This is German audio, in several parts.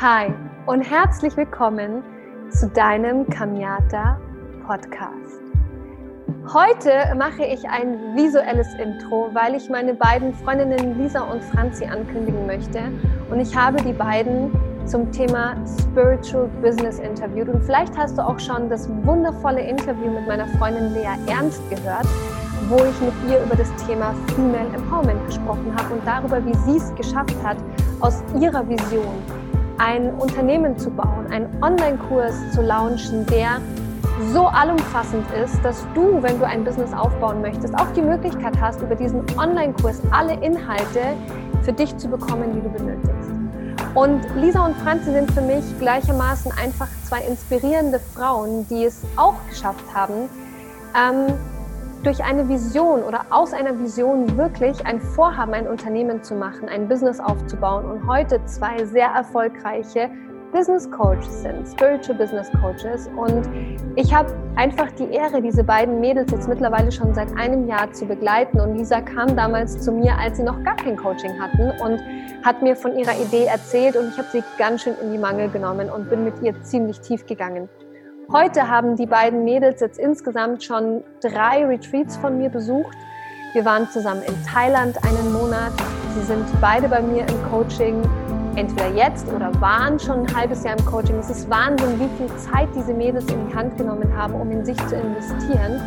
Hi und herzlich willkommen zu deinem Kamiata Podcast. Heute mache ich ein visuelles Intro, weil ich meine beiden Freundinnen Lisa und Franzi ankündigen möchte. Und ich habe die beiden zum Thema Spiritual Business interviewt. Und vielleicht hast du auch schon das wundervolle Interview mit meiner Freundin Lea Ernst gehört, wo ich mit ihr über das Thema Female Empowerment gesprochen habe und darüber, wie sie es geschafft hat, aus ihrer Vision ein Unternehmen zu bauen, einen Online-Kurs zu launchen, der so allumfassend ist, dass du, wenn du ein Business aufbauen möchtest, auch die Möglichkeit hast, über diesen Online-Kurs alle Inhalte für dich zu bekommen, die du benötigst. Und Lisa und Franzi sind für mich gleichermaßen einfach zwei inspirierende Frauen, die es auch geschafft haben, ähm, durch eine Vision oder aus einer Vision wirklich ein Vorhaben, ein Unternehmen zu machen, ein Business aufzubauen und heute zwei sehr erfolgreiche Business Coaches sind, Spiritual Business Coaches. Und ich habe einfach die Ehre, diese beiden Mädels jetzt mittlerweile schon seit einem Jahr zu begleiten. Und Lisa kam damals zu mir, als sie noch gar kein Coaching hatten und hat mir von ihrer Idee erzählt und ich habe sie ganz schön in die Mangel genommen und bin mit ihr ziemlich tief gegangen. Heute haben die beiden Mädels jetzt insgesamt schon drei Retreats von mir besucht. Wir waren zusammen in Thailand einen Monat. Sie sind beide bei mir im Coaching, entweder jetzt oder waren schon ein halbes Jahr im Coaching. Es ist Wahnsinn, wie viel Zeit diese Mädels in die Hand genommen haben, um in sich zu investieren.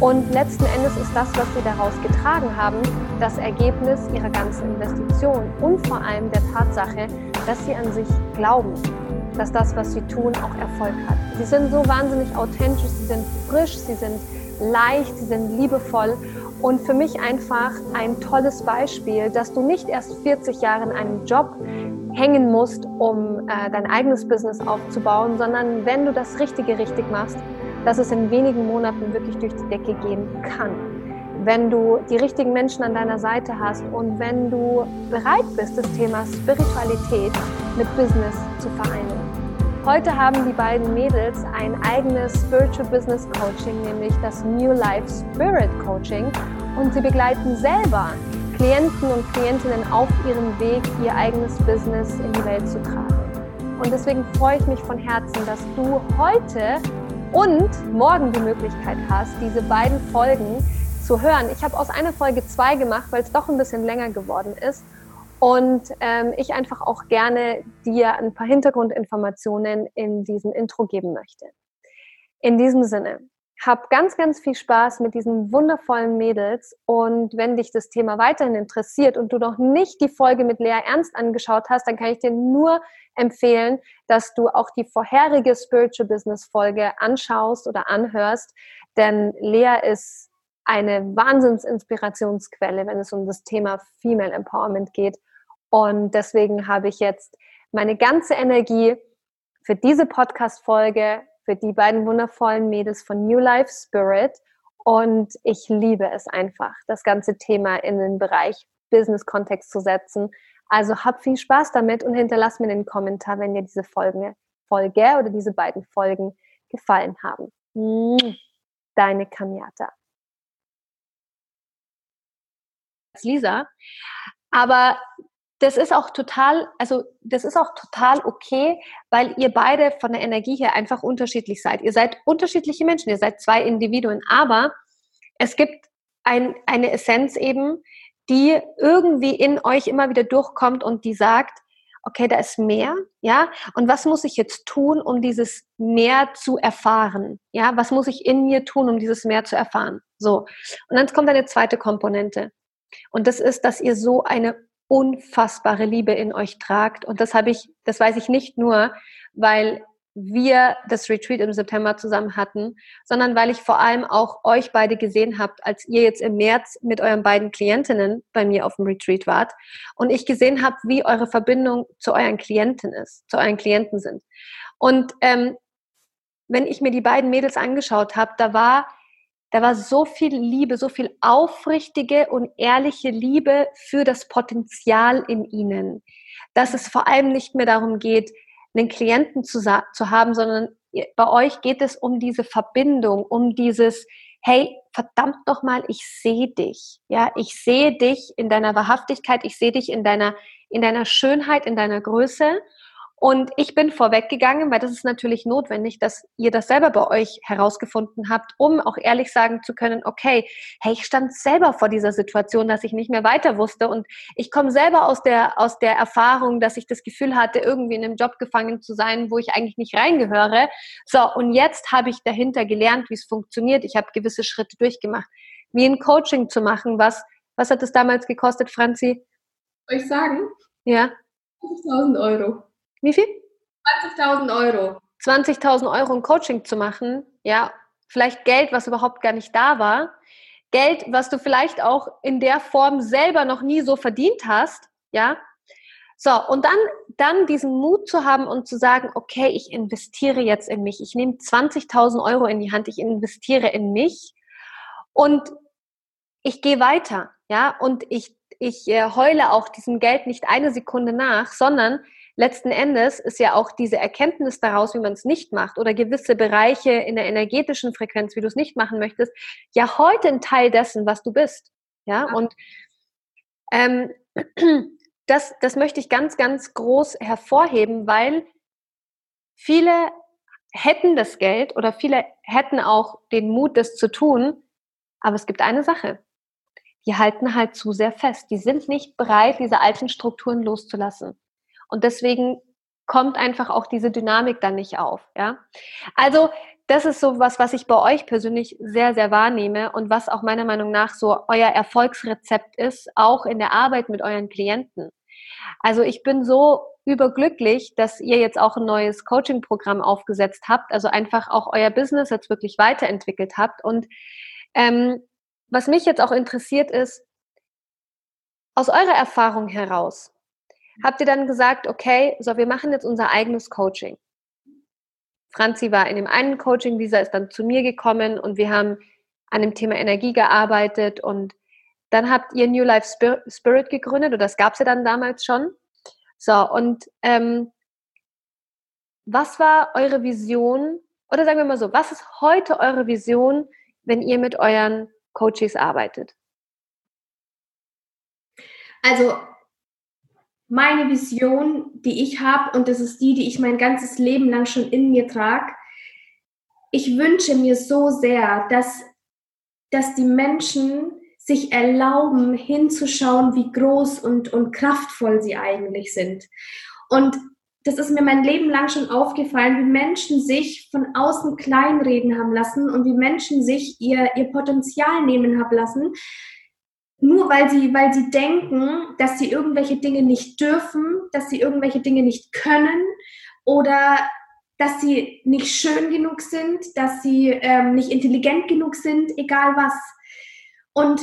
Und letzten Endes ist das, was sie daraus getragen haben, das Ergebnis ihrer ganzen Investition und vor allem der Tatsache, dass sie an sich glauben, dass das, was sie tun, auch Erfolg hat. Sie sind so wahnsinnig authentisch, sie sind frisch, sie sind leicht, sie sind liebevoll und für mich einfach ein tolles Beispiel, dass du nicht erst 40 Jahre in einem Job hängen musst, um äh, dein eigenes Business aufzubauen, sondern wenn du das Richtige richtig machst, dass es in wenigen Monaten wirklich durch die Decke gehen kann. Wenn du die richtigen Menschen an deiner Seite hast und wenn du bereit bist, das Thema Spiritualität mit Business zu vereinen. Heute haben die beiden Mädels ein eigenes Spiritual Business Coaching, nämlich das New Life Spirit Coaching. Und sie begleiten selber Klienten und Klientinnen auf ihrem Weg, ihr eigenes Business in die Welt zu tragen. Und deswegen freue ich mich von Herzen, dass du heute und morgen die Möglichkeit hast, diese beiden Folgen zu hören. Ich habe aus einer Folge zwei gemacht, weil es doch ein bisschen länger geworden ist und ähm, ich einfach auch gerne dir ein paar Hintergrundinformationen in diesem Intro geben möchte. In diesem Sinne, hab ganz, ganz viel Spaß mit diesen wundervollen Mädels und wenn dich das Thema weiterhin interessiert und du noch nicht die Folge mit Lea Ernst angeschaut hast, dann kann ich dir nur empfehlen, dass du auch die vorherige Spiritual Business Folge anschaust oder anhörst, denn Lea ist eine Wahnsinnsinspirationsquelle, wenn es um das Thema Female Empowerment geht. Und deswegen habe ich jetzt meine ganze Energie für diese Podcast-Folge, für die beiden wundervollen Mädels von New Life Spirit. Und ich liebe es einfach, das ganze Thema in den Bereich Business-Kontext zu setzen. Also hab viel Spaß damit und hinterlass mir den Kommentar, wenn dir diese Folge, Folge oder diese beiden Folgen gefallen haben. Deine Kamiata. Lisa. Aber das ist auch total, also das ist auch total okay, weil ihr beide von der Energie her einfach unterschiedlich seid. Ihr seid unterschiedliche Menschen, ihr seid zwei Individuen, aber es gibt ein, eine Essenz eben, die irgendwie in euch immer wieder durchkommt und die sagt, okay, da ist mehr, ja, und was muss ich jetzt tun, um dieses mehr zu erfahren? Ja, was muss ich in mir tun, um dieses mehr zu erfahren? So. Und dann kommt eine zweite Komponente. Und das ist, dass ihr so eine unfassbare Liebe in euch tragt. Und das habe ich, das weiß ich nicht nur, weil wir das Retreat im September zusammen hatten, sondern weil ich vor allem auch euch beide gesehen habt, als ihr jetzt im März mit euren beiden Klientinnen bei mir auf dem Retreat wart und ich gesehen habe, wie eure Verbindung zu euren Klienten ist, zu euren Klienten sind. Und ähm, wenn ich mir die beiden Mädels angeschaut habe, da war da war so viel Liebe, so viel aufrichtige und ehrliche Liebe für das Potenzial in ihnen, dass es vor allem nicht mehr darum geht, einen Klienten zu, zu haben, sondern bei euch geht es um diese Verbindung, um dieses, hey, verdammt doch mal, ich sehe dich. Ja, ich sehe dich in deiner Wahrhaftigkeit, ich sehe dich in deiner, in deiner Schönheit, in deiner Größe. Und ich bin vorweggegangen, weil das ist natürlich notwendig, dass ihr das selber bei euch herausgefunden habt, um auch ehrlich sagen zu können, okay, hey, ich stand selber vor dieser Situation, dass ich nicht mehr weiter wusste und ich komme selber aus der, aus der Erfahrung, dass ich das Gefühl hatte, irgendwie in einem Job gefangen zu sein, wo ich eigentlich nicht reingehöre. So, und jetzt habe ich dahinter gelernt, wie es funktioniert. Ich habe gewisse Schritte durchgemacht. Wie ein Coaching zu machen, was, was hat das damals gekostet, Franzi? Soll ich sagen? Ja. 50.000 Euro. Wie viel? 20.000 Euro. 20.000 Euro ein Coaching zu machen, ja, vielleicht Geld, was überhaupt gar nicht da war, Geld, was du vielleicht auch in der Form selber noch nie so verdient hast, ja. So, und dann, dann diesen Mut zu haben und zu sagen, okay, ich investiere jetzt in mich. Ich nehme 20.000 Euro in die Hand, ich investiere in mich und ich gehe weiter, ja, und ich, ich äh, heule auch diesem Geld nicht eine Sekunde nach, sondern letzten Endes ist ja auch diese Erkenntnis daraus, wie man es nicht macht oder gewisse Bereiche in der energetischen Frequenz, wie du es nicht machen möchtest, ja heute ein Teil dessen, was du bist. Ja, und ähm, das, das möchte ich ganz, ganz groß hervorheben, weil viele hätten das Geld oder viele hätten auch den Mut, das zu tun, aber es gibt eine Sache. Die halten halt zu sehr fest. Die sind nicht bereit, diese alten Strukturen loszulassen. Und deswegen kommt einfach auch diese Dynamik dann nicht auf. Ja? Also das ist so was, was ich bei euch persönlich sehr, sehr wahrnehme und was auch meiner Meinung nach so euer Erfolgsrezept ist, auch in der Arbeit mit euren Klienten. Also ich bin so überglücklich, dass ihr jetzt auch ein neues Coaching-Programm aufgesetzt habt, also einfach auch euer Business jetzt wirklich weiterentwickelt habt. Und ähm, was mich jetzt auch interessiert ist, aus eurer Erfahrung heraus, habt ihr dann gesagt, okay, so, wir machen jetzt unser eigenes Coaching. Franzi war in dem einen Coaching, Lisa ist dann zu mir gekommen und wir haben an dem Thema Energie gearbeitet und dann habt ihr New Life Spirit gegründet und das gab es ja dann damals schon. So, und ähm, was war eure Vision, oder sagen wir mal so, was ist heute eure Vision, wenn ihr mit euren Coaches arbeitet? Also meine Vision, die ich habe, und das ist die, die ich mein ganzes Leben lang schon in mir trage. Ich wünsche mir so sehr, dass, dass die Menschen sich erlauben, hinzuschauen, wie groß und, und kraftvoll sie eigentlich sind. Und das ist mir mein Leben lang schon aufgefallen, wie Menschen sich von außen kleinreden haben lassen und wie Menschen sich ihr, ihr Potenzial nehmen haben lassen, nur weil sie, weil sie denken, dass sie irgendwelche Dinge nicht dürfen, dass sie irgendwelche Dinge nicht können oder dass sie nicht schön genug sind, dass sie ähm, nicht intelligent genug sind, egal was. Und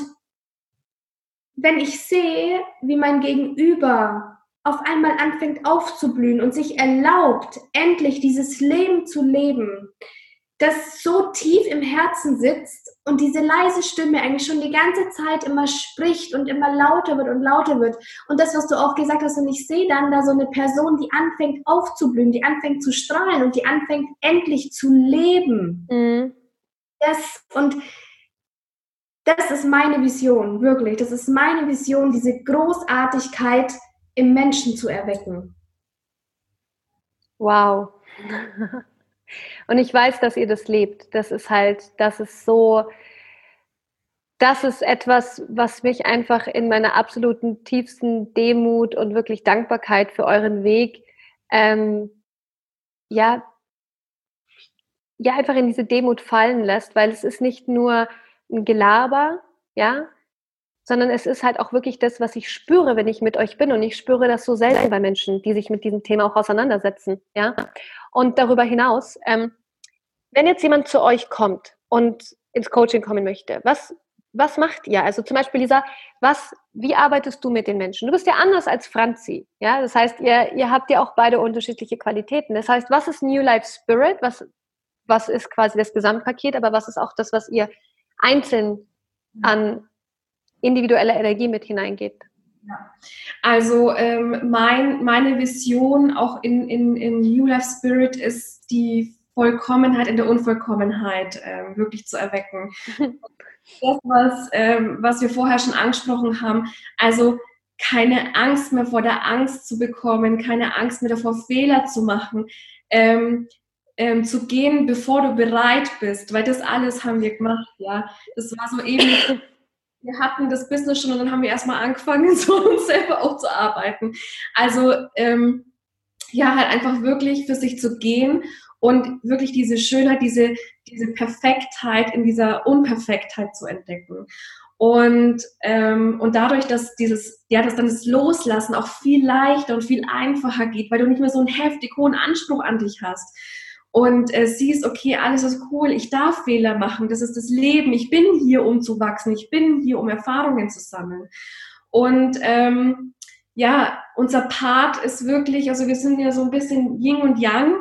wenn ich sehe, wie mein Gegenüber auf einmal anfängt aufzublühen und sich erlaubt, endlich dieses Leben zu leben, das so tief im Herzen sitzt und diese leise Stimme eigentlich schon die ganze Zeit immer spricht und immer lauter wird und lauter wird. Und das, was du auch gesagt hast, und ich sehe dann da so eine Person, die anfängt aufzublühen, die anfängt zu strahlen und die anfängt endlich zu leben. Mhm. Das, und das ist meine Vision, wirklich. Das ist meine Vision, diese Großartigkeit im Menschen zu erwecken. Wow. Und ich weiß, dass ihr das lebt. Das ist halt, das ist so, das ist etwas, was mich einfach in meiner absoluten tiefsten Demut und wirklich Dankbarkeit für euren Weg, ähm, ja, ja, einfach in diese Demut fallen lässt, weil es ist nicht nur ein Gelaber, ja, sondern es ist halt auch wirklich das, was ich spüre, wenn ich mit euch bin. Und ich spüre das so selten bei Menschen, die sich mit diesem Thema auch auseinandersetzen. Ja? Und darüber hinaus, ähm, wenn jetzt jemand zu euch kommt und ins Coaching kommen möchte, was, was macht ihr? Also zum Beispiel, Lisa, was, wie arbeitest du mit den Menschen? Du bist ja anders als Franzi. Ja? Das heißt, ihr, ihr habt ja auch beide unterschiedliche Qualitäten. Das heißt, was ist New Life Spirit? Was, was ist quasi das Gesamtpaket? Aber was ist auch das, was ihr einzeln an individuelle Energie mit hineingebt. Ja. Also ähm, mein, meine Vision auch in, in, im New Life Spirit ist die Vollkommenheit in der Unvollkommenheit ähm, wirklich zu erwecken. das, was, ähm, was wir vorher schon angesprochen haben, also keine Angst mehr vor der Angst zu bekommen, keine Angst mehr davor, Fehler zu machen, ähm, ähm, zu gehen, bevor du bereit bist, weil das alles haben wir gemacht, ja. Das war so eben, wir hatten das Business schon und dann haben wir erstmal angefangen, so uns selber auch zu arbeiten. Also ähm, ja, halt einfach wirklich für sich zu gehen und wirklich diese Schönheit, diese, diese Perfektheit in dieser Unperfektheit zu entdecken. Und, ähm, und dadurch, dass dieses, ja, dass dann das Loslassen auch viel leichter und viel einfacher geht, weil du nicht mehr so einen heftig hohen Anspruch an dich hast. Und äh, siehst, okay, alles ist cool, ich darf Fehler machen, das ist das Leben, ich bin hier, um zu wachsen, ich bin hier, um Erfahrungen zu sammeln. Und ähm, ja, unser Part ist wirklich, also wir sind ja so ein bisschen Yin und Yang.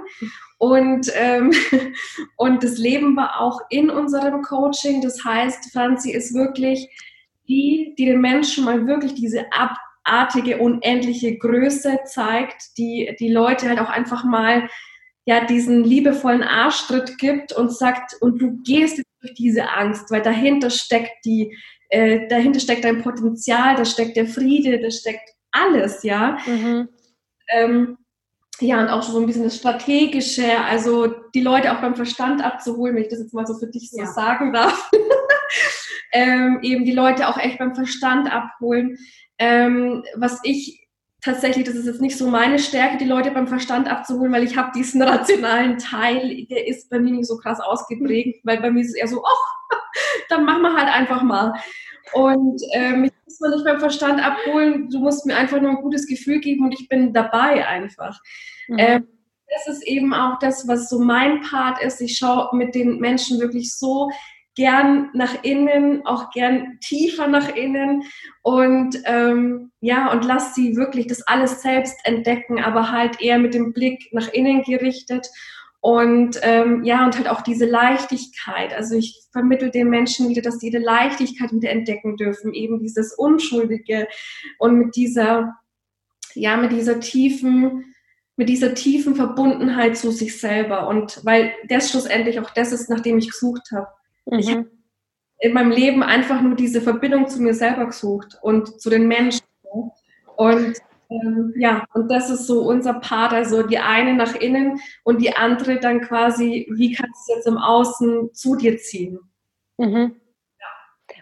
Und, ähm, und das Leben war auch in unserem Coaching. Das heißt, Franzi ist wirklich die, die den Menschen mal wirklich diese abartige, unendliche Größe zeigt, die die Leute halt auch einfach mal ja diesen liebevollen Arschtritt gibt und sagt, und du gehst jetzt durch diese Angst, weil dahinter steckt die, äh, dahinter steckt dein Potenzial, da steckt der Friede, da steckt alles, ja. Mhm. Ähm, ja, und auch so ein bisschen das Strategische, also die Leute auch beim Verstand abzuholen, wenn ich das jetzt mal so für dich so ja. sagen darf. ähm, eben die Leute auch echt beim Verstand abholen. Ähm, was ich tatsächlich, das ist jetzt nicht so meine Stärke, die Leute beim Verstand abzuholen, weil ich habe diesen rationalen Teil, der ist bei mir nicht so krass ausgeprägt, weil bei mir ist es eher so, ach, dann machen wir halt einfach mal. Und äh, mich muss man nicht beim Verstand abholen, du musst mir einfach nur ein gutes Gefühl geben und ich bin dabei einfach. Mhm. Ähm, das ist eben auch das, was so mein Part ist. Ich schaue mit den Menschen wirklich so gern nach innen, auch gern tiefer nach innen und ähm, ja, und lass sie wirklich das alles selbst entdecken, aber halt eher mit dem Blick nach innen gerichtet und ähm, ja, und halt auch diese Leichtigkeit. Also ich vermittel den Menschen wieder, dass sie ihre Leichtigkeit wieder entdecken dürfen, eben dieses Unschuldige und mit dieser, ja, mit dieser tiefen, mit dieser tiefen Verbundenheit zu sich selber. Und weil das schlussendlich auch das ist, nach dem ich gesucht habe. Mhm. Ich habe in meinem Leben einfach nur diese Verbindung zu mir selber gesucht und zu den Menschen. Und ähm, ja, und das ist so unser Part, also die eine nach innen und die andere dann quasi, wie kannst du jetzt im Außen zu dir ziehen? Mhm.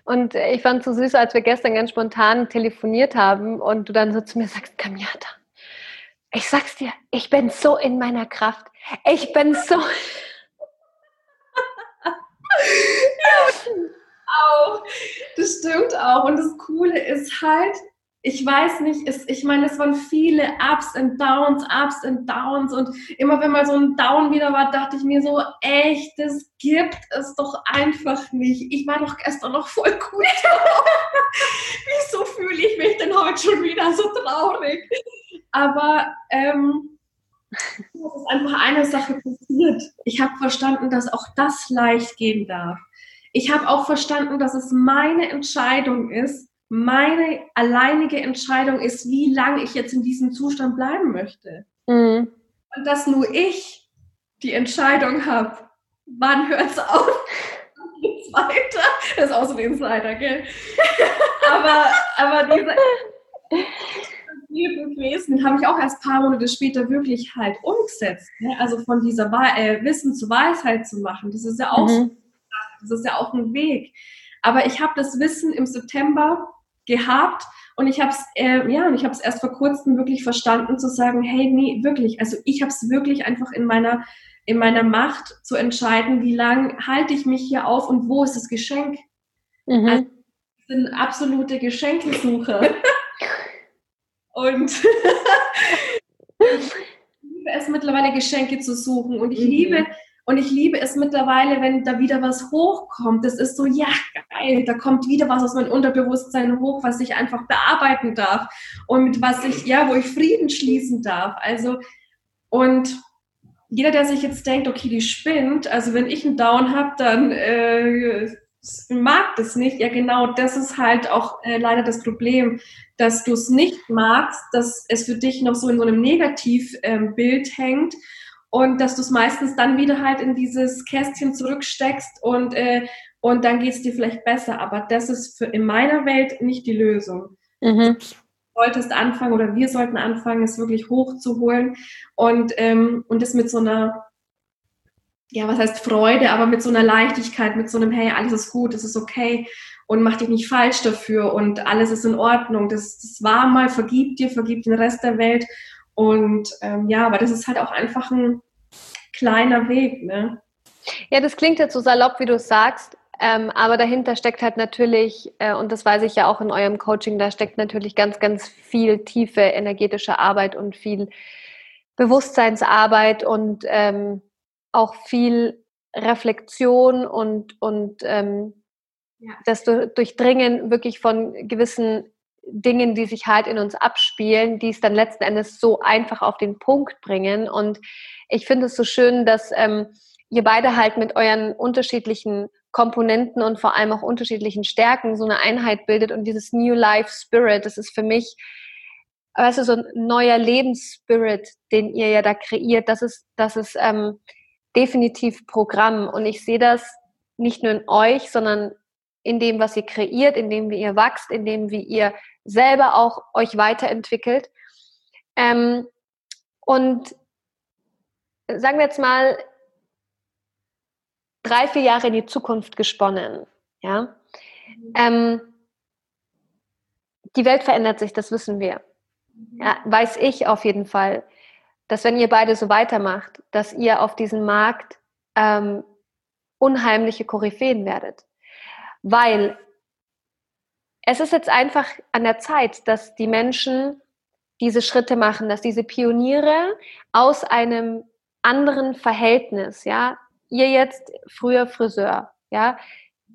Und ich fand es so süß, als wir gestern ganz spontan telefoniert haben und du dann so zu mir sagst, Kamiata, ich sag's dir, ich bin so in meiner Kraft. Ich bin so. Ja, auch. Das stimmt auch. Und das Coole ist halt, ich weiß nicht, es, ich meine, es waren viele Ups und Downs, Ups und Downs und immer wenn mal so ein Down wieder war, dachte ich mir so, echt, das gibt es doch einfach nicht. Ich war doch gestern noch voll gut. Wieso fühle ich mich denn heute schon wieder so traurig? Aber ähm, es ist einfach eine Sache passiert. Ich habe verstanden, dass auch das leicht gehen darf. Ich habe auch verstanden, dass es meine Entscheidung ist, meine alleinige Entscheidung ist, wie lange ich jetzt in diesem Zustand bleiben möchte. Mhm. Und dass nur ich die Entscheidung habe, wann hört es auf, geht's weiter. Das ist auch so ein Insider, gell? aber, aber diese gewesen, habe ich auch erst ein paar Monate später wirklich halt umgesetzt. Ne? Also von dieser äh, Wissen zu Weisheit zu machen, das ist ja auch, mhm. das ist ja auch ein Weg. Aber ich habe das Wissen im September gehabt und ich habe es äh, ja, ich habe es erst vor kurzem wirklich verstanden zu sagen, hey, nee, wirklich, also ich habe es wirklich einfach in meiner in meiner Macht zu entscheiden, wie lange halte ich mich hier auf und wo ist das Geschenk. Mhm. Also, bin absolute Geschenkesucher. und ich liebe es mittlerweile Geschenke zu suchen und ich mhm. liebe und ich liebe es mittlerweile, wenn da wieder was hochkommt. Das ist so, ja, geil, da kommt wieder was aus meinem Unterbewusstsein hoch, was ich einfach bearbeiten darf und was ich, ja, wo ich Frieden schließen darf. Also, und jeder, der sich jetzt denkt, okay, die spinnt, also wenn ich einen Down habe, dann äh, mag das nicht. Ja, genau, das ist halt auch äh, leider das Problem, dass du es nicht magst, dass es für dich noch so in so einem Negativbild ähm, hängt und dass du es meistens dann wieder halt in dieses Kästchen zurücksteckst und, äh, und dann geht es dir vielleicht besser. Aber das ist für in meiner Welt nicht die Lösung. Mhm. solltest anfangen oder wir sollten anfangen, es wirklich hochzuholen und, ähm, und das mit so einer, ja, was heißt Freude, aber mit so einer Leichtigkeit, mit so einem, hey, alles ist gut, es ist okay und mach dich nicht falsch dafür und alles ist in Ordnung. Das, das war mal, vergib dir, vergib den Rest der Welt. Und ähm, ja, aber das ist halt auch einfach ein kleiner Weg, ne? Ja, das klingt jetzt so salopp, wie du es sagst, ähm, aber dahinter steckt halt natürlich, äh, und das weiß ich ja auch in eurem Coaching, da steckt natürlich ganz, ganz viel tiefe energetische Arbeit und viel Bewusstseinsarbeit und ähm, auch viel Reflexion und, und ähm, ja. das Durchdringen wirklich von gewissen Dingen, die sich halt in uns abspielen, die es dann letzten Endes so einfach auf den Punkt bringen. Und ich finde es so schön, dass ähm, ihr beide halt mit euren unterschiedlichen Komponenten und vor allem auch unterschiedlichen Stärken so eine Einheit bildet und dieses New Life Spirit, das ist für mich, weißt du, so ein neuer Lebensspirit, den ihr ja da kreiert, das ist, das ist ähm, definitiv Programm und ich sehe das nicht nur in euch, sondern in dem, was ihr kreiert, in dem, wie ihr wächst, in dem, wie ihr selber auch euch weiterentwickelt. Ähm, und sagen wir jetzt mal, drei, vier Jahre in die Zukunft gesponnen. Ja? Ähm, die Welt verändert sich, das wissen wir. Ja, weiß ich auf jeden Fall, dass wenn ihr beide so weitermacht, dass ihr auf diesem Markt ähm, unheimliche Koryphäen werdet. Weil es ist jetzt einfach an der Zeit, dass die Menschen diese Schritte machen, dass diese Pioniere aus einem anderen Verhältnis, ja, ihr jetzt früher Friseur, ja,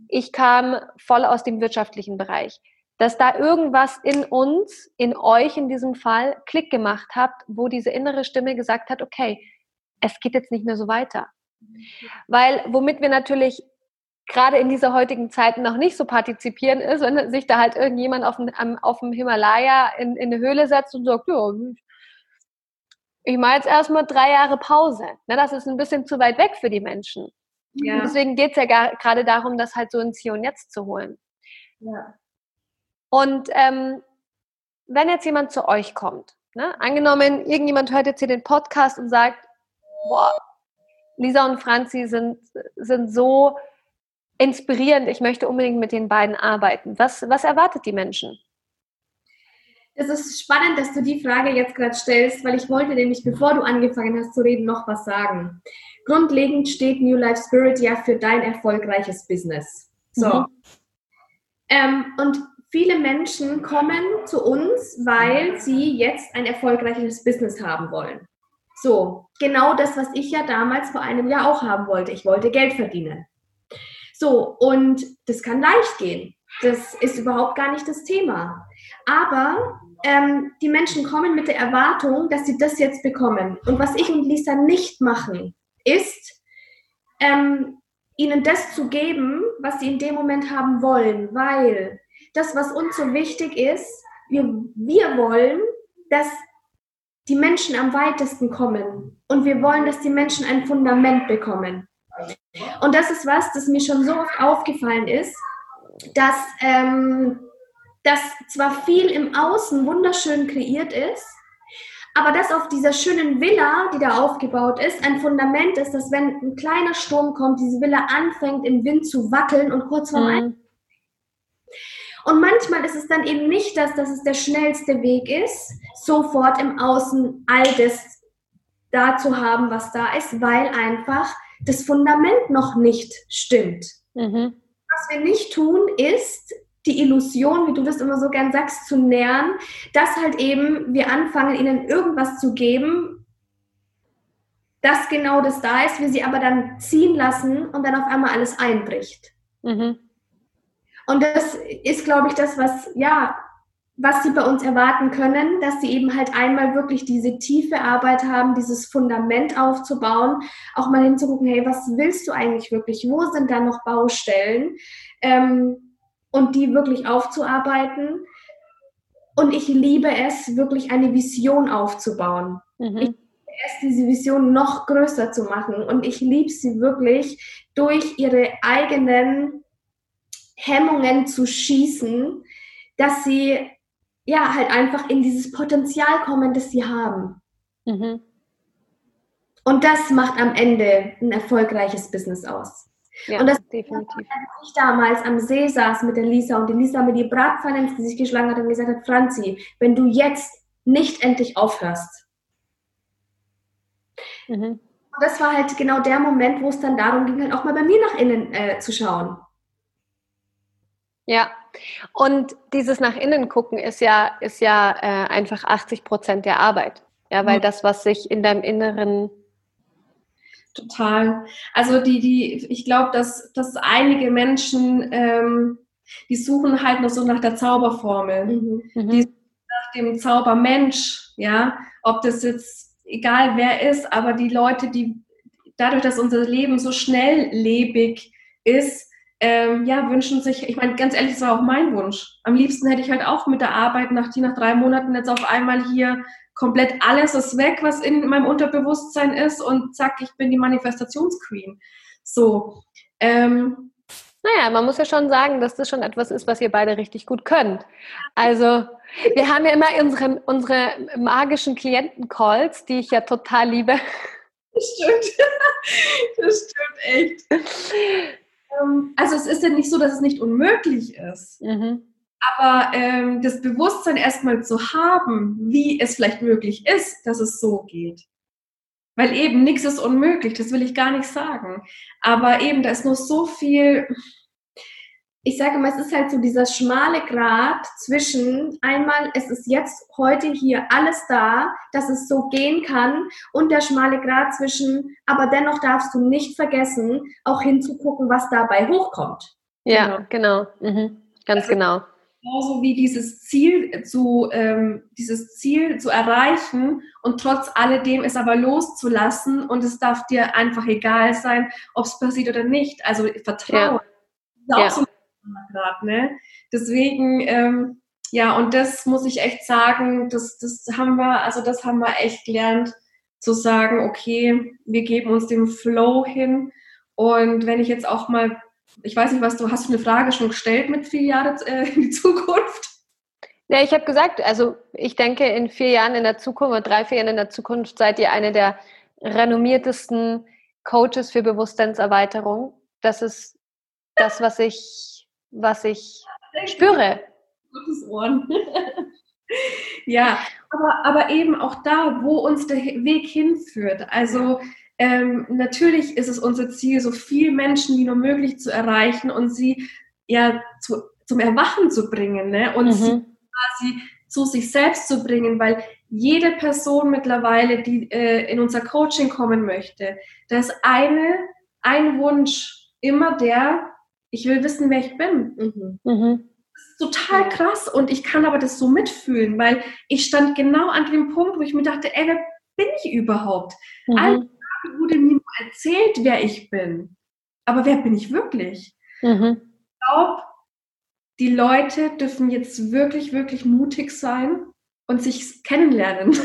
ich kam voll aus dem wirtschaftlichen Bereich, dass da irgendwas in uns, in euch in diesem Fall, Klick gemacht habt, wo diese innere Stimme gesagt hat, okay, es geht jetzt nicht mehr so weiter. Weil womit wir natürlich gerade in dieser heutigen Zeit noch nicht so partizipieren ist, wenn sich da halt irgendjemand auf dem, auf dem Himalaya in, in eine Höhle setzt und sagt, ja, ich mache jetzt erstmal drei Jahre Pause. Ne, das ist ein bisschen zu weit weg für die Menschen. Ja. Deswegen geht es ja gerade darum, das halt so ins Hier und Jetzt zu holen. Ja. Und ähm, wenn jetzt jemand zu euch kommt, ne, angenommen, irgendjemand hört jetzt hier den Podcast und sagt, boah, Lisa und Franzi sind, sind so inspirierend, ich möchte unbedingt mit den beiden arbeiten. Was, was erwartet die Menschen? Es ist spannend, dass du die Frage jetzt gerade stellst, weil ich wollte nämlich, bevor du angefangen hast zu reden, noch was sagen. Grundlegend steht New Life Spirit ja für dein erfolgreiches Business. So. Mhm. Ähm, und viele Menschen kommen zu uns, weil sie jetzt ein erfolgreiches Business haben wollen. So, genau das, was ich ja damals vor einem Jahr auch haben wollte. Ich wollte Geld verdienen. So, und das kann leicht gehen. Das ist überhaupt gar nicht das Thema. Aber ähm, die Menschen kommen mit der Erwartung, dass sie das jetzt bekommen. Und was ich und Lisa nicht machen, ist, ähm, ihnen das zu geben, was sie in dem Moment haben wollen. Weil das, was uns so wichtig ist, wir, wir wollen, dass die Menschen am weitesten kommen. Und wir wollen, dass die Menschen ein Fundament bekommen. Und das ist was, das mir schon so oft aufgefallen ist, dass ähm, dass zwar viel im Außen wunderschön kreiert ist, aber dass auf dieser schönen Villa, die da aufgebaut ist, ein Fundament ist, dass wenn ein kleiner Sturm kommt, diese Villa anfängt im Wind zu wackeln und kurz vor mhm. Und manchmal ist es dann eben nicht das, dass es der schnellste Weg ist, sofort im Außen all das da zu haben, was da ist, weil einfach das Fundament noch nicht stimmt. Mhm. Was wir nicht tun, ist, die Illusion, wie du das immer so gern sagst, zu nähern, dass halt eben wir anfangen, ihnen irgendwas zu geben, dass genau das da ist, wir sie aber dann ziehen lassen und dann auf einmal alles einbricht. Mhm. Und das ist, glaube ich, das, was, ja, was sie bei uns erwarten können, dass sie eben halt einmal wirklich diese tiefe Arbeit haben, dieses Fundament aufzubauen, auch mal hinzugucken, hey, was willst du eigentlich wirklich? Wo sind da noch Baustellen? Ähm, und die wirklich aufzuarbeiten. Und ich liebe es, wirklich eine Vision aufzubauen. Mhm. Ich liebe es, diese Vision noch größer zu machen. Und ich liebe sie wirklich, durch ihre eigenen Hemmungen zu schießen, dass sie ja, halt einfach in dieses Potenzial kommen, das sie haben. Mhm. Und das macht am Ende ein erfolgreiches Business aus. Ja, und das definitiv. Als ich damals am See saß mit der Lisa und die Lisa mit die Bratpfanne ins Gesicht geschlagen hat und gesagt hat, Franzi, wenn du jetzt nicht endlich aufhörst. Mhm. Und das war halt genau der Moment, wo es dann darum ging, halt auch mal bei mir nach innen äh, zu schauen. Ja, und dieses nach innen gucken ist ja, ist ja äh, einfach 80 Prozent der Arbeit. Ja, weil mhm. das, was sich in deinem Inneren Total. Also die, die, ich glaube, dass, dass einige Menschen, ähm, die suchen halt nur so nach der Zauberformel. Mhm. mhm. Die nach dem Zaubermensch, ja, ob das jetzt egal wer ist, aber die Leute, die dadurch, dass unser Leben so schnelllebig ist, ähm, ja, wünschen sich, ich meine, ganz ehrlich, das war auch mein Wunsch. Am liebsten hätte ich halt auch mit der Arbeit nach die nach drei Monaten jetzt auf einmal hier komplett alles ist weg, was in meinem Unterbewusstsein ist und zack, ich bin die Manifestationsqueen. So. Ähm, naja, man muss ja schon sagen, dass das schon etwas ist, was ihr beide richtig gut könnt. Also, wir haben ja immer unsere, unsere magischen Klienten-Calls, die ich ja total liebe. Das stimmt. Das stimmt echt. Ähm, also, es ist ja nicht so, dass es nicht unmöglich ist. Mhm. Aber ähm, das Bewusstsein erstmal zu haben, wie es vielleicht möglich ist, dass es so geht. Weil eben nichts ist unmöglich, das will ich gar nicht sagen. Aber eben, da ist noch so viel, ich sage mal, es ist halt so dieser schmale Grat zwischen einmal, es ist jetzt heute hier alles da, dass es so gehen kann, und der schmale Grat zwischen, aber dennoch darfst du nicht vergessen, auch hinzugucken, was dabei hochkommt. Ja, genau. genau. Mhm. Ganz also, genau genauso wie dieses Ziel zu, ähm, dieses Ziel zu erreichen und trotz alledem es aber loszulassen und es darf dir einfach egal sein, ob es passiert oder nicht. Also Vertrauen. Ja. ja. So grad, ne? Deswegen, ähm, ja, und das muss ich echt sagen, das, das haben wir, also das haben wir echt gelernt, zu sagen, okay, wir geben uns dem Flow hin. Und wenn ich jetzt auch mal ich weiß nicht, was du hast du eine Frage schon gestellt mit vier Jahren äh, in die Zukunft? Ja, ich habe gesagt, also ich denke, in vier Jahren in der Zukunft oder drei, vier Jahren in der Zukunft seid ihr eine der renommiertesten Coaches für Bewusstseinserweiterung. Das ist das, was ich, was ich spüre. Gutes Ohren. ja, aber, aber eben auch da, wo uns der Weg hinführt. Also ähm, natürlich ist es unser Ziel, so viele Menschen wie nur möglich zu erreichen und sie ja zu, zum Erwachen zu bringen ne? und mhm. sie quasi zu sich selbst zu bringen, weil jede Person mittlerweile, die äh, in unser Coaching kommen möchte, da ist eine, ein Wunsch immer der, ich will wissen, wer ich bin. Mhm. Mhm. Das ist total krass und ich kann aber das so mitfühlen, weil ich stand genau an dem Punkt, wo ich mir dachte, ey, wer bin ich überhaupt? Mhm. All wurde mir nur erzählt, wer ich bin. Aber wer bin ich wirklich? Mhm. Ich glaube, die Leute dürfen jetzt wirklich, wirklich mutig sein und sich kennenlernen.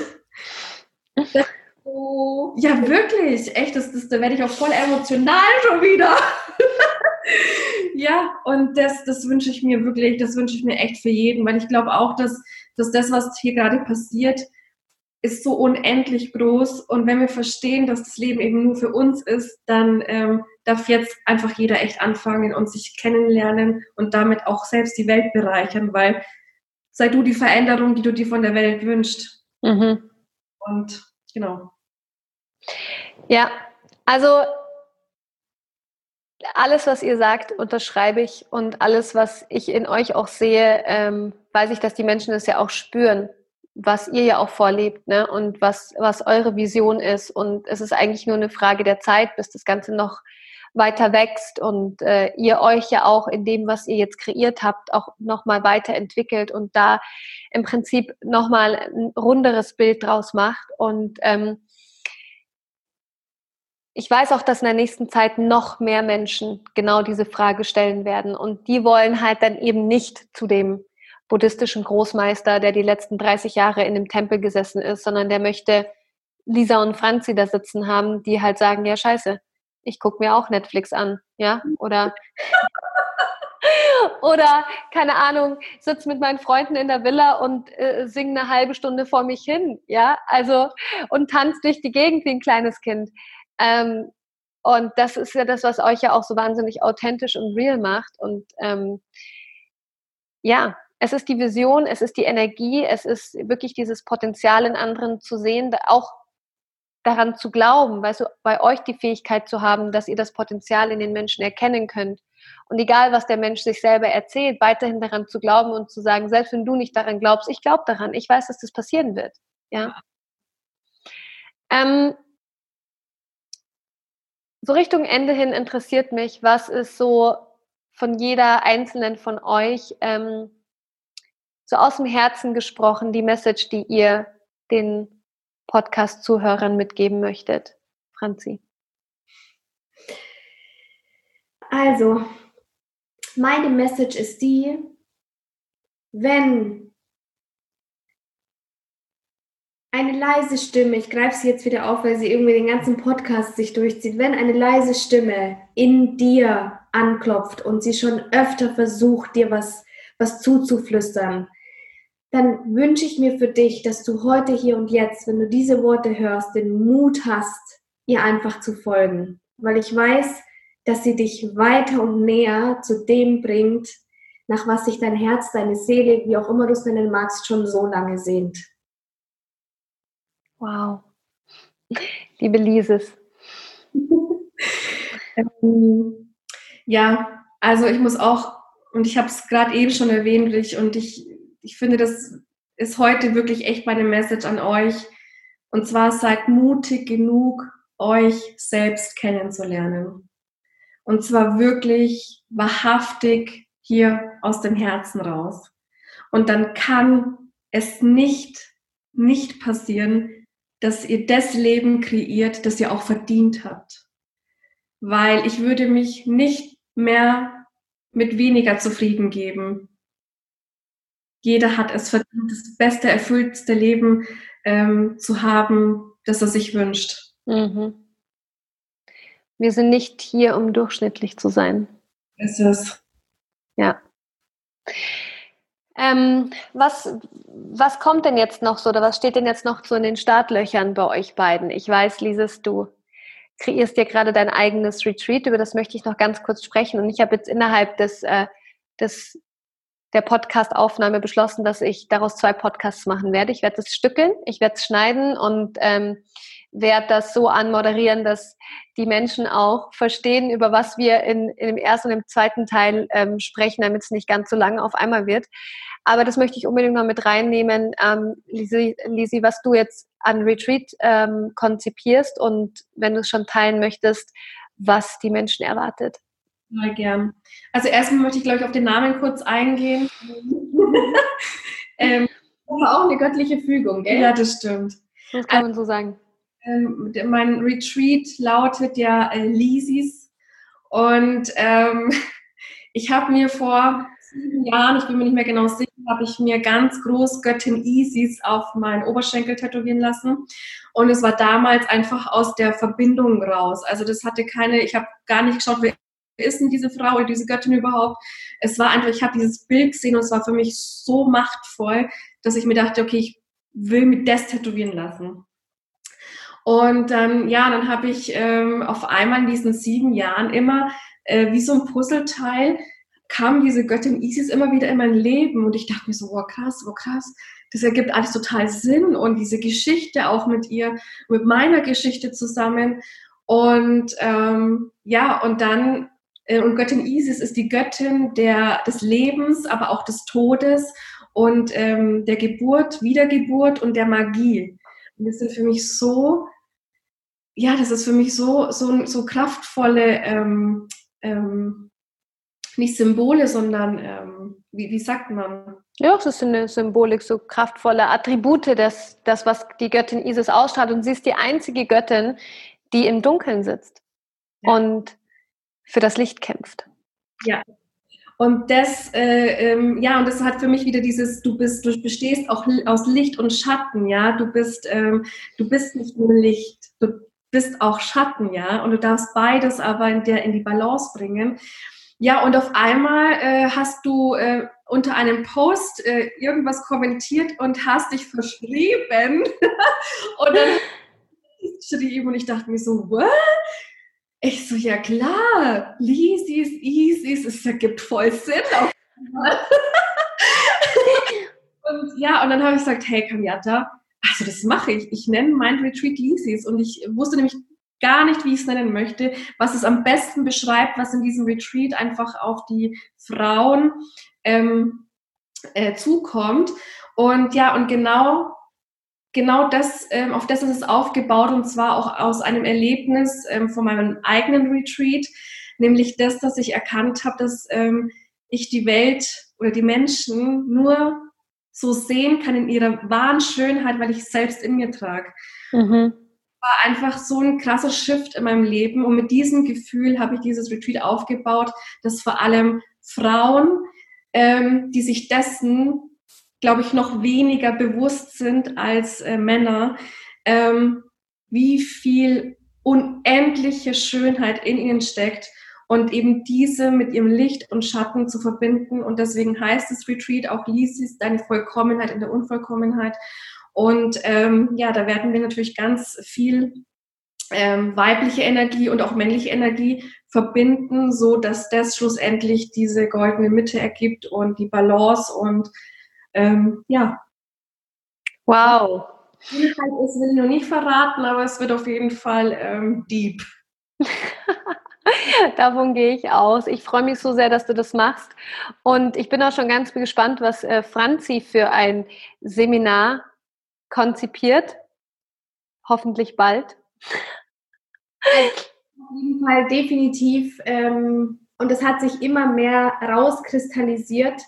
So, ja, wirklich. Echt, das, das, da werde ich auch voll emotional schon wieder. Ja, und das, das wünsche ich mir wirklich, das wünsche ich mir echt für jeden, weil ich glaube auch, dass, dass das, was hier gerade passiert, ist so unendlich groß. Und wenn wir verstehen, dass das Leben eben nur für uns ist, dann ähm, darf jetzt einfach jeder echt anfangen und sich kennenlernen und damit auch selbst die Welt bereichern, weil sei du die Veränderung, die du dir von der Welt wünschst. Mhm. Und genau. Ja, also alles, was ihr sagt, unterschreibe ich und alles, was ich in euch auch sehe, ähm, weiß ich, dass die Menschen das ja auch spüren was ihr ja auch vorlebt ne? und was, was eure Vision ist. Und es ist eigentlich nur eine Frage der Zeit, bis das Ganze noch weiter wächst und äh, ihr euch ja auch in dem, was ihr jetzt kreiert habt, auch nochmal weiterentwickelt und da im Prinzip nochmal ein runderes Bild draus macht. Und ähm, ich weiß auch, dass in der nächsten Zeit noch mehr Menschen genau diese Frage stellen werden. Und die wollen halt dann eben nicht zu dem buddhistischen Großmeister, der die letzten 30 Jahre in dem Tempel gesessen ist, sondern der möchte Lisa und Franzi da sitzen haben, die halt sagen, ja scheiße, ich gucke mir auch Netflix an, ja, oder Oder, keine Ahnung, sitze mit meinen Freunden in der Villa und äh, singe eine halbe Stunde vor mich hin, ja, also und tanze durch die Gegend wie ein kleines Kind. Ähm, und das ist ja das, was euch ja auch so wahnsinnig authentisch und real macht. Und ähm, ja, es ist die Vision, es ist die Energie, es ist wirklich dieses Potenzial in anderen zu sehen, auch daran zu glauben, weißt du, bei euch die Fähigkeit zu haben, dass ihr das Potenzial in den Menschen erkennen könnt. Und egal, was der Mensch sich selber erzählt, weiterhin daran zu glauben und zu sagen, selbst wenn du nicht daran glaubst, ich glaube daran, ich weiß, dass das passieren wird. Ja. Ähm, so Richtung Ende hin interessiert mich, was ist so von jeder einzelnen von euch ähm, so aus dem Herzen gesprochen, die Message, die ihr den Podcast-Zuhörern mitgeben möchtet? Franzi. Also, meine Message ist die, wenn eine leise Stimme, ich greife sie jetzt wieder auf, weil sie irgendwie den ganzen Podcast sich durchzieht, wenn eine leise Stimme in dir anklopft und sie schon öfter versucht, dir was, was zuzuflüstern, dann wünsche ich mir für dich, dass du heute, hier und jetzt, wenn du diese Worte hörst, den Mut hast, ihr einfach zu folgen. Weil ich weiß, dass sie dich weiter und näher zu dem bringt, nach was sich dein Herz, deine Seele, wie auch immer du es nennen magst, schon so lange sehnt. Wow. Liebe Lises. ähm, ja, also ich muss auch, und ich habe es gerade eben schon erwähnt, und ich, ich finde, das ist heute wirklich echt meine Message an euch. Und zwar seid mutig genug, euch selbst kennenzulernen. Und zwar wirklich wahrhaftig hier aus dem Herzen raus. Und dann kann es nicht, nicht passieren, dass ihr das Leben kreiert, das ihr auch verdient habt. Weil ich würde mich nicht mehr mit weniger zufrieden geben. Jeder hat es verdient, das beste, erfülltste Leben ähm, zu haben, das er sich wünscht. Mhm. Wir sind nicht hier, um durchschnittlich zu sein. Ist es. Ja. Ähm, was, was kommt denn jetzt noch so oder was steht denn jetzt noch so in den Startlöchern bei euch beiden? Ich weiß, Lises, du kreierst dir gerade dein eigenes Retreat, über das möchte ich noch ganz kurz sprechen. Und ich habe jetzt innerhalb des, äh, des der Podcast-Aufnahme beschlossen, dass ich daraus zwei Podcasts machen werde. Ich werde es stückeln, ich werde es schneiden und ähm, werde das so anmoderieren, dass die Menschen auch verstehen, über was wir in, in dem ersten und im zweiten Teil ähm, sprechen, damit es nicht ganz so lange auf einmal wird. Aber das möchte ich unbedingt noch mit reinnehmen, ähm, Lisi, Lisi, was du jetzt an Retreat ähm, konzipierst und wenn du es schon teilen möchtest, was die Menschen erwartet. Mal gern. Also erstmal möchte ich, glaube ich, auf den Namen kurz eingehen. ähm, auch eine göttliche Fügung, gell? Ja, das stimmt. Das kann man so sagen. Ähm, mein Retreat lautet ja äh, Lisis. Und ähm, ich habe mir vor sieben Jahren, ich bin mir nicht mehr genau sicher, habe ich mir ganz groß Göttin Isis auf meinen Oberschenkel tätowieren lassen. Und es war damals einfach aus der Verbindung raus. Also das hatte keine, ich habe gar nicht geschaut, wer ist denn diese Frau oder diese Göttin überhaupt. Es war einfach, ich habe dieses Bild gesehen und es war für mich so machtvoll, dass ich mir dachte, okay, ich will mir das tätowieren lassen. Und dann, ja, dann habe ich ähm, auf einmal in diesen sieben Jahren immer äh, wie so ein Puzzleteil kam diese Göttin Isis immer wieder in mein Leben und ich dachte mir so, wow, krass, wow, krass. Das ergibt alles total Sinn und diese Geschichte auch mit ihr, mit meiner Geschichte zusammen. Und ähm, ja, und dann, äh, und Göttin Isis ist die Göttin der, des Lebens, aber auch des Todes und ähm, der Geburt, Wiedergeburt und der Magie. Und das sind für mich so, ja, das ist für mich so, so, so kraftvolle, ähm, ähm, nicht Symbole, sondern, ähm, wie, wie sagt man? Ja, es ist eine Symbolik, so kraftvolle Attribute, das, das, was die Göttin Isis ausstrahlt. Und sie ist die einzige Göttin, die im Dunkeln sitzt ja. und für das Licht kämpft. Ja, und das, äh, ähm, ja, und das hat für mich wieder dieses, du bist, du bestehst auch aus Licht und Schatten, ja. Du bist, ähm, du bist nicht nur Licht, du bist auch Schatten, ja. Und du darfst beides aber in der in die Balance bringen. Ja, und auf einmal äh, hast du äh, unter einem Post äh, irgendwas kommentiert und hast dich verschrieben. und dann geschrieben und ich dachte mir so, what? Ich so, ja klar, Lisis, Isis, es ergibt voll Sinn. und ja, und dann habe ich gesagt, hey Kamiata, also das mache ich. Ich nenne mein Retreat Lisis und ich wusste nämlich gar nicht, wie ich es nennen möchte, was es am besten beschreibt, was in diesem Retreat einfach auf die Frauen ähm, äh, zukommt. Und ja, und genau, genau das, ähm, auf das ist es aufgebaut und zwar auch aus einem Erlebnis ähm, von meinem eigenen Retreat, nämlich das, dass ich erkannt habe, dass ähm, ich die Welt oder die Menschen nur so sehen kann in ihrer wahren Schönheit, weil ich selbst in mir trage. Mhm war einfach so ein krasser Shift in meinem Leben und mit diesem Gefühl habe ich dieses Retreat aufgebaut, dass vor allem Frauen, ähm, die sich dessen, glaube ich, noch weniger bewusst sind als äh, Männer, ähm, wie viel unendliche Schönheit in ihnen steckt und eben diese mit ihrem Licht und Schatten zu verbinden. Und deswegen heißt das Retreat auch Lisis, deine Vollkommenheit in der Unvollkommenheit. Und ähm, ja, da werden wir natürlich ganz viel ähm, weibliche Energie und auch männliche Energie verbinden, so dass das schlussendlich diese goldene Mitte ergibt und die Balance und ähm, ja. Wow. Das will ich noch nicht verraten, aber es wird auf jeden Fall ähm, deep. Davon gehe ich aus. Ich freue mich so sehr, dass du das machst. Und ich bin auch schon ganz gespannt, was äh, Franzi für ein Seminar konzipiert. Hoffentlich bald. Auf jeden Fall definitiv. Ähm, und es hat sich immer mehr rauskristallisiert.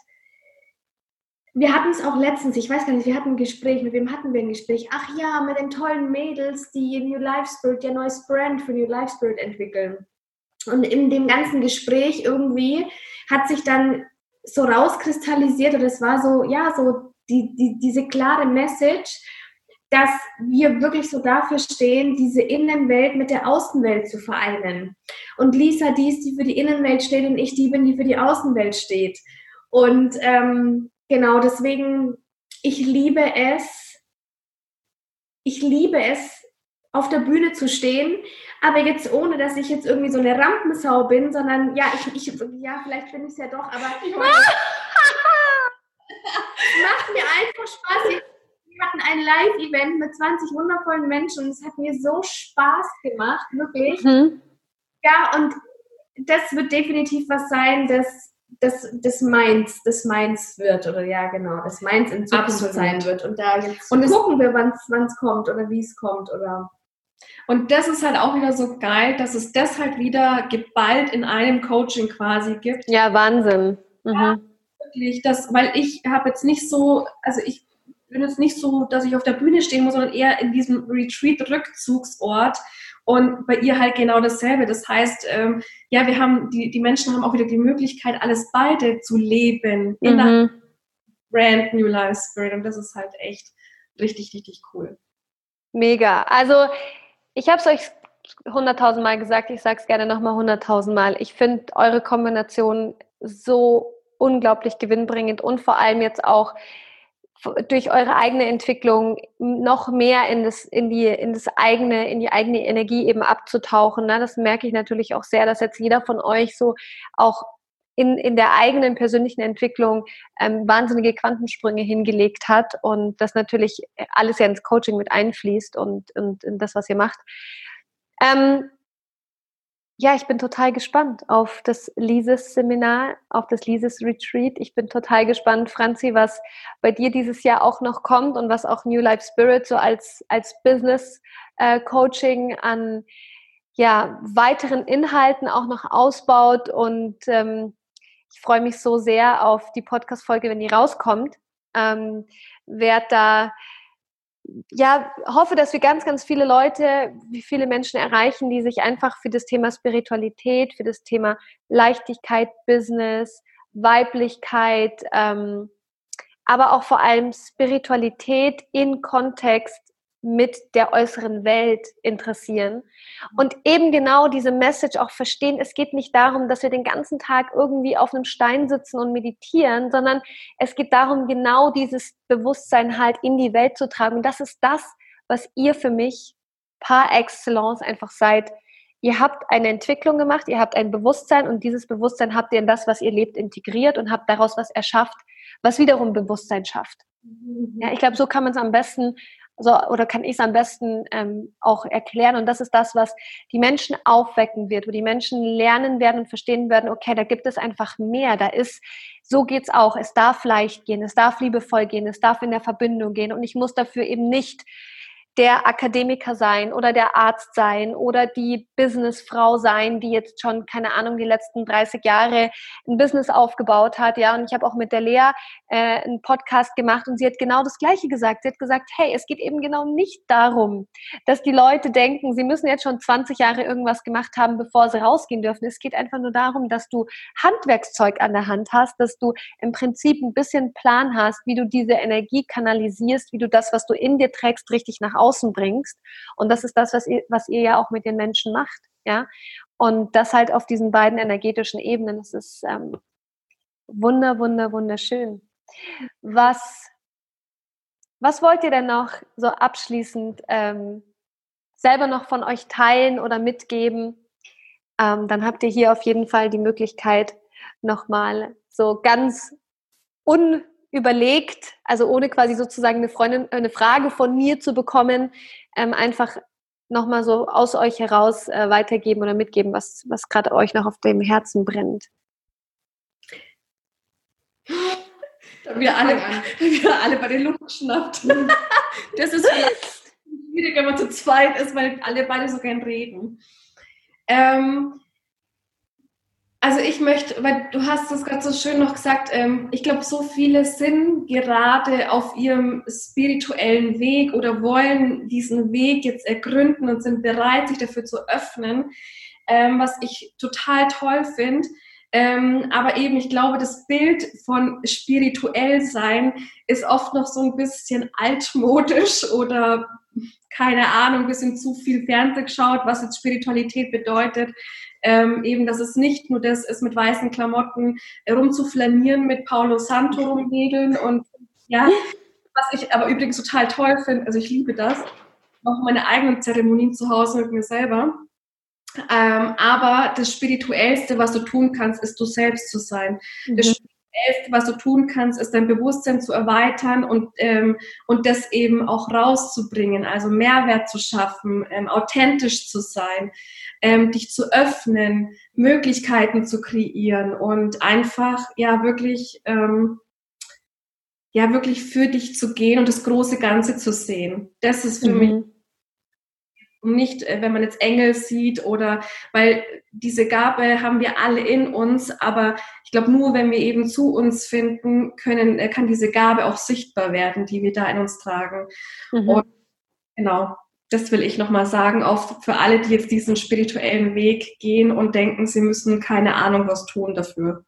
Wir hatten es auch letztens, ich weiß gar nicht, wir hatten ein Gespräch, mit wem hatten wir ein Gespräch? Ach ja, mit den tollen Mädels, die New Life Spirit, ihr neues Brand für New Life Spirit entwickeln. Und in dem ganzen Gespräch irgendwie hat sich dann so rauskristallisiert und es war so, ja, so die, die, diese klare Message, dass wir wirklich so dafür stehen, diese Innenwelt mit der Außenwelt zu vereinen. Und Lisa, die ist, die für die Innenwelt steht und ich die bin, die für die Außenwelt steht. Und ähm, genau deswegen, ich liebe es, ich liebe es, auf der Bühne zu stehen, aber jetzt ohne, dass ich jetzt irgendwie so eine Rampensau bin, sondern ja, ich, ich ja, vielleicht bin ich es ja doch, aber ich macht mir einfach Spaß wir hatten ein Live-Event mit 20 wundervollen Menschen und es hat mir so Spaß gemacht, wirklich. Mhm. Ja, und das wird definitiv was sein, das, das, das meins, das meins wird, oder ja, genau, das meins in Zukunft Absolut. sein wird. Und da jetzt und gucken wir, wann es kommt oder wie es kommt, oder. Und das ist halt auch wieder so geil, dass es das halt wieder geballt in einem Coaching quasi gibt. Ja, Wahnsinn. Mhm. Ja, wirklich, das, weil ich habe jetzt nicht so, also ich bin jetzt nicht so, dass ich auf der Bühne stehen muss, sondern eher in diesem Retreat-Rückzugsort. Und bei ihr halt genau dasselbe. Das heißt, ähm, ja, wir haben, die, die Menschen haben auch wieder die Möglichkeit, alles beide zu leben in mhm. der Brand New Life Spirit. Und das ist halt echt richtig, richtig cool. Mega. Also, ich habe es euch hunderttausend Mal gesagt, ich sage es gerne nochmal hunderttausend Mal. Ich finde eure Kombination so unglaublich gewinnbringend und vor allem jetzt auch durch eure eigene Entwicklung noch mehr in das, in die, in das eigene, in die eigene Energie eben abzutauchen. Ne? Das merke ich natürlich auch sehr, dass jetzt jeder von euch so auch in, in der eigenen persönlichen Entwicklung ähm, wahnsinnige Quantensprünge hingelegt hat und das natürlich alles ja ins Coaching mit einfließt und, und in das, was ihr macht. Ähm, ja, ich bin total gespannt auf das Lises-Seminar, auf das Lises-Retreat. Ich bin total gespannt, Franzi, was bei dir dieses Jahr auch noch kommt und was auch New Life Spirit so als, als Business-Coaching äh, an ja, weiteren Inhalten auch noch ausbaut. Und ähm, ich freue mich so sehr auf die Podcast-Folge, wenn die rauskommt. Ähm, werde da ja, hoffe, dass wir ganz, ganz viele Leute, wie viele Menschen erreichen, die sich einfach für das Thema Spiritualität, für das Thema Leichtigkeit, Business, Weiblichkeit, ähm, aber auch vor allem Spiritualität in Kontext mit der äußeren Welt interessieren und eben genau diese Message auch verstehen. Es geht nicht darum, dass wir den ganzen Tag irgendwie auf einem Stein sitzen und meditieren, sondern es geht darum, genau dieses Bewusstsein halt in die Welt zu tragen. Und das ist das, was ihr für mich par excellence einfach seid. Ihr habt eine Entwicklung gemacht, ihr habt ein Bewusstsein und dieses Bewusstsein habt ihr in das, was ihr lebt, integriert und habt daraus was erschafft, was wiederum Bewusstsein schafft. Ja, ich glaube, so kann man es am besten so, oder kann ich es am besten ähm, auch erklären. Und das ist das, was die Menschen aufwecken wird, wo die Menschen lernen werden und verstehen werden, okay, da gibt es einfach mehr. Da ist, so geht's auch. Es darf leicht gehen, es darf liebevoll gehen, es darf in der Verbindung gehen. Und ich muss dafür eben nicht der Akademiker sein oder der Arzt sein oder die Businessfrau sein, die jetzt schon, keine Ahnung, die letzten 30 Jahre ein Business aufgebaut hat. Ja, und ich habe auch mit der Lea äh, einen Podcast gemacht und sie hat genau das Gleiche gesagt. Sie hat gesagt, hey, es geht eben genau nicht darum, dass die Leute denken, sie müssen jetzt schon 20 Jahre irgendwas gemacht haben, bevor sie rausgehen dürfen. Es geht einfach nur darum, dass du Handwerkszeug an der Hand hast, dass du im Prinzip ein bisschen Plan hast, wie du diese Energie kanalisierst, wie du das, was du in dir trägst, richtig nach außen bringst. Und das ist das, was ihr, was ihr ja auch mit den Menschen macht. Ja, und das halt auf diesen beiden energetischen Ebenen. Das ist ähm, wunder, wunder, wunderschön. Was, was wollt ihr denn noch so abschließend ähm, selber noch von euch teilen oder mitgeben? Ähm, dann habt ihr hier auf jeden Fall die Möglichkeit, nochmal so ganz un überlegt, also ohne quasi sozusagen eine Freundin, eine Frage von mir zu bekommen, ähm, einfach nochmal so aus euch heraus äh, weitergeben oder mitgeben, was, was gerade euch noch auf dem Herzen brennt. Da wir alle, wir alle bei den Luft geschnappt. Das ist schwierig, wenn man zu zweit ist, weil alle beide so gern reden. Ähm, also ich möchte, weil du hast das gerade so schön noch gesagt, ähm, ich glaube, so viele sind gerade auf ihrem spirituellen Weg oder wollen diesen Weg jetzt ergründen und sind bereit, sich dafür zu öffnen, ähm, was ich total toll finde. Ähm, aber eben, ich glaube, das Bild von spirituell sein ist oft noch so ein bisschen altmodisch oder keine Ahnung, bisschen zu viel Fernseh geschaut, was jetzt Spiritualität bedeutet ähm, eben, dass es nicht nur das ist, mit weißen Klamotten rumzuflanieren, mit Paulo Santo rumwedeln und ja, was ich aber übrigens total toll finde, also ich liebe das, auch meine eigenen Zeremonien zu Hause mit mir selber. Ähm, aber das Spirituellste, was du tun kannst, ist du selbst zu sein. Mhm. Das Spirituellste, was du tun kannst, ist dein Bewusstsein zu erweitern und, ähm, und das eben auch rauszubringen, also Mehrwert zu schaffen, ähm, authentisch zu sein ähm, dich zu öffnen, Möglichkeiten zu kreieren und einfach ja wirklich ähm, ja wirklich für dich zu gehen und das große Ganze zu sehen. Das ist für mhm. mich nicht, äh, wenn man jetzt Engel sieht oder weil diese Gabe haben wir alle in uns, aber ich glaube nur, wenn wir eben zu uns finden, können, äh, kann diese Gabe auch sichtbar werden, die wir da in uns tragen. Mhm. Und genau, das will ich nochmal sagen, auch für alle, die jetzt diesen spirituellen Weg gehen und denken, sie müssen keine Ahnung was tun dafür.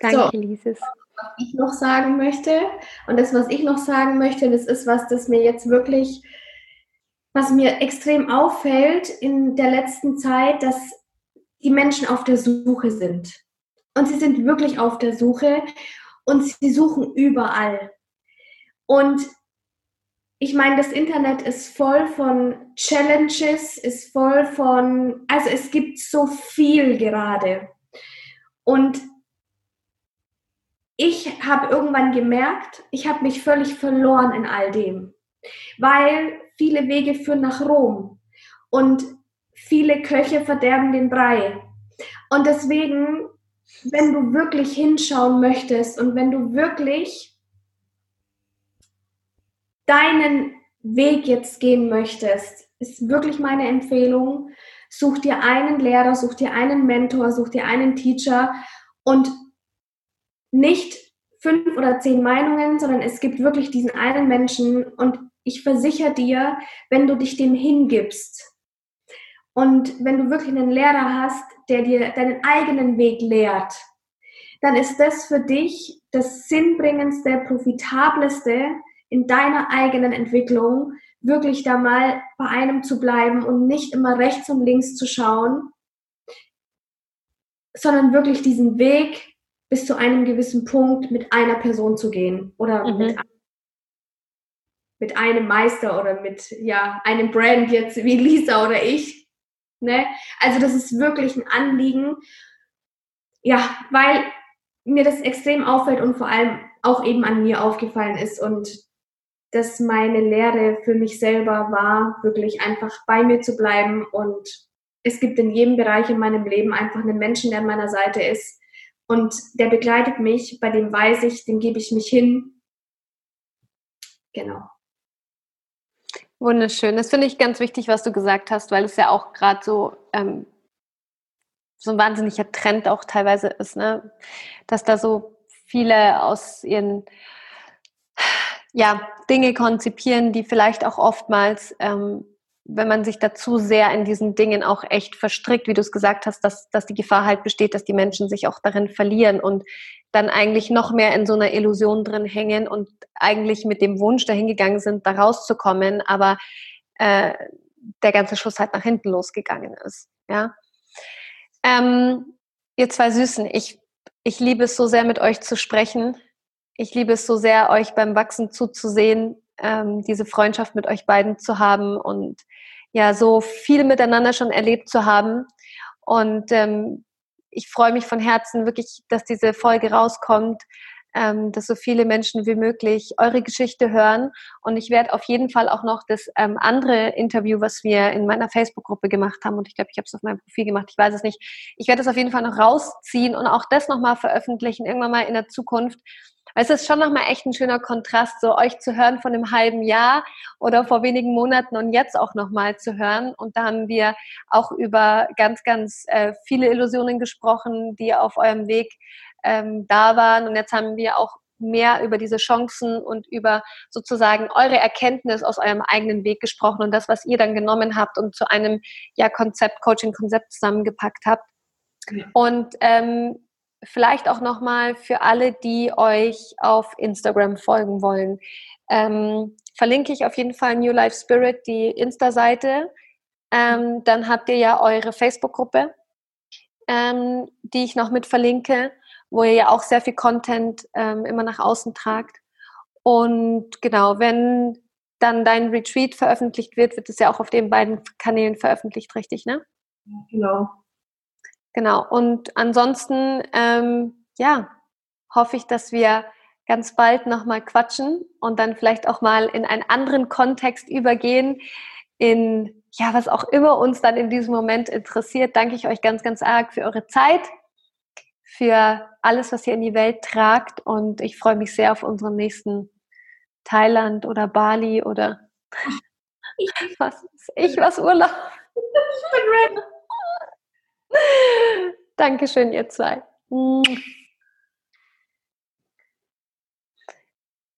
Danke, so, Lises. Was ich noch sagen möchte, und das, was ich noch sagen möchte, das ist was, das mir jetzt wirklich, was mir extrem auffällt in der letzten Zeit, dass die Menschen auf der Suche sind. Und sie sind wirklich auf der Suche und sie suchen überall. Und ich meine, das Internet ist voll von Challenges, ist voll von, also es gibt so viel gerade. Und ich habe irgendwann gemerkt, ich habe mich völlig verloren in all dem, weil viele Wege führen nach Rom und viele Köche verderben den Brei. Und deswegen, wenn du wirklich hinschauen möchtest und wenn du wirklich deinen Weg jetzt gehen möchtest, ist wirklich meine Empfehlung. Such dir einen Lehrer, such dir einen Mentor, such dir einen Teacher und nicht fünf oder zehn Meinungen, sondern es gibt wirklich diesen einen Menschen und ich versichere dir, wenn du dich dem hingibst und wenn du wirklich einen Lehrer hast, der dir deinen eigenen Weg lehrt, dann ist das für dich das sinnbringendste, profitableste, in deiner eigenen Entwicklung wirklich da mal bei einem zu bleiben und nicht immer rechts und links zu schauen, sondern wirklich diesen Weg bis zu einem gewissen Punkt mit einer Person zu gehen oder mhm. mit, mit einem Meister oder mit ja, einem Brand jetzt wie Lisa oder ich. Ne? Also das ist wirklich ein Anliegen. Ja, weil mir das extrem auffällt und vor allem auch eben an mir aufgefallen ist und dass meine Lehre für mich selber war, wirklich einfach bei mir zu bleiben und es gibt in jedem Bereich in meinem Leben einfach einen Menschen, der an meiner Seite ist und der begleitet mich, bei dem weiß ich, dem gebe ich mich hin. Genau. Wunderschön. Das finde ich ganz wichtig, was du gesagt hast, weil es ja auch gerade so, ähm, so ein wahnsinniger Trend auch teilweise ist, ne? dass da so viele aus ihren ja, Dinge konzipieren, die vielleicht auch oftmals ähm, wenn man sich dazu sehr in diesen Dingen auch echt verstrickt, wie du es gesagt hast, dass, dass die Gefahr halt besteht, dass die Menschen sich auch darin verlieren und dann eigentlich noch mehr in so einer Illusion drin hängen und eigentlich mit dem Wunsch dahin gegangen sind, da rauszukommen, aber äh, der ganze Schuss halt nach hinten losgegangen ist. Ja. Ähm, ihr zwei Süßen, ich, ich liebe es so sehr, mit euch zu sprechen. Ich liebe es so sehr, euch beim Wachsen zuzusehen, ähm, diese Freundschaft mit euch beiden zu haben und ja, so viel miteinander schon erlebt zu haben. Und ähm, ich freue mich von Herzen wirklich, dass diese Folge rauskommt, ähm, dass so viele Menschen wie möglich eure Geschichte hören. Und ich werde auf jeden Fall auch noch das ähm, andere Interview, was wir in meiner Facebook-Gruppe gemacht haben, und ich glaube, ich habe es auf meinem Profil gemacht, ich weiß es nicht, ich werde das auf jeden Fall noch rausziehen und auch das nochmal veröffentlichen, irgendwann mal in der Zukunft, es ist schon nochmal echt ein schöner Kontrast, so euch zu hören von einem halben Jahr oder vor wenigen Monaten und jetzt auch nochmal zu hören. Und da haben wir auch über ganz, ganz äh, viele Illusionen gesprochen, die auf eurem Weg ähm, da waren. Und jetzt haben wir auch mehr über diese Chancen und über sozusagen eure Erkenntnis aus eurem eigenen Weg gesprochen und das, was ihr dann genommen habt und zu einem ja Konzept, Coaching-Konzept zusammengepackt habt. Ja. Und ähm, vielleicht auch nochmal für alle, die euch auf Instagram folgen wollen. Ähm, verlinke ich auf jeden Fall New Life Spirit, die Insta-Seite. Ähm, dann habt ihr ja eure Facebook-Gruppe, ähm, die ich noch mit verlinke, wo ihr ja auch sehr viel Content ähm, immer nach außen tragt. Und genau, wenn dann dein Retreat veröffentlicht wird, wird es ja auch auf den beiden Kanälen veröffentlicht, richtig, ne? Genau. Genau. Und ansonsten, ähm, ja, hoffe ich, dass wir ganz bald nochmal quatschen und dann vielleicht auch mal in einen anderen Kontext übergehen, in ja, was auch immer uns dann in diesem Moment interessiert. Danke ich euch ganz, ganz arg für eure Zeit, für alles, was ihr in die Welt tragt und ich freue mich sehr auf unseren nächsten Thailand oder Bali oder was ich was Urlaub. Ich bin ready. Dankeschön, ihr zwei.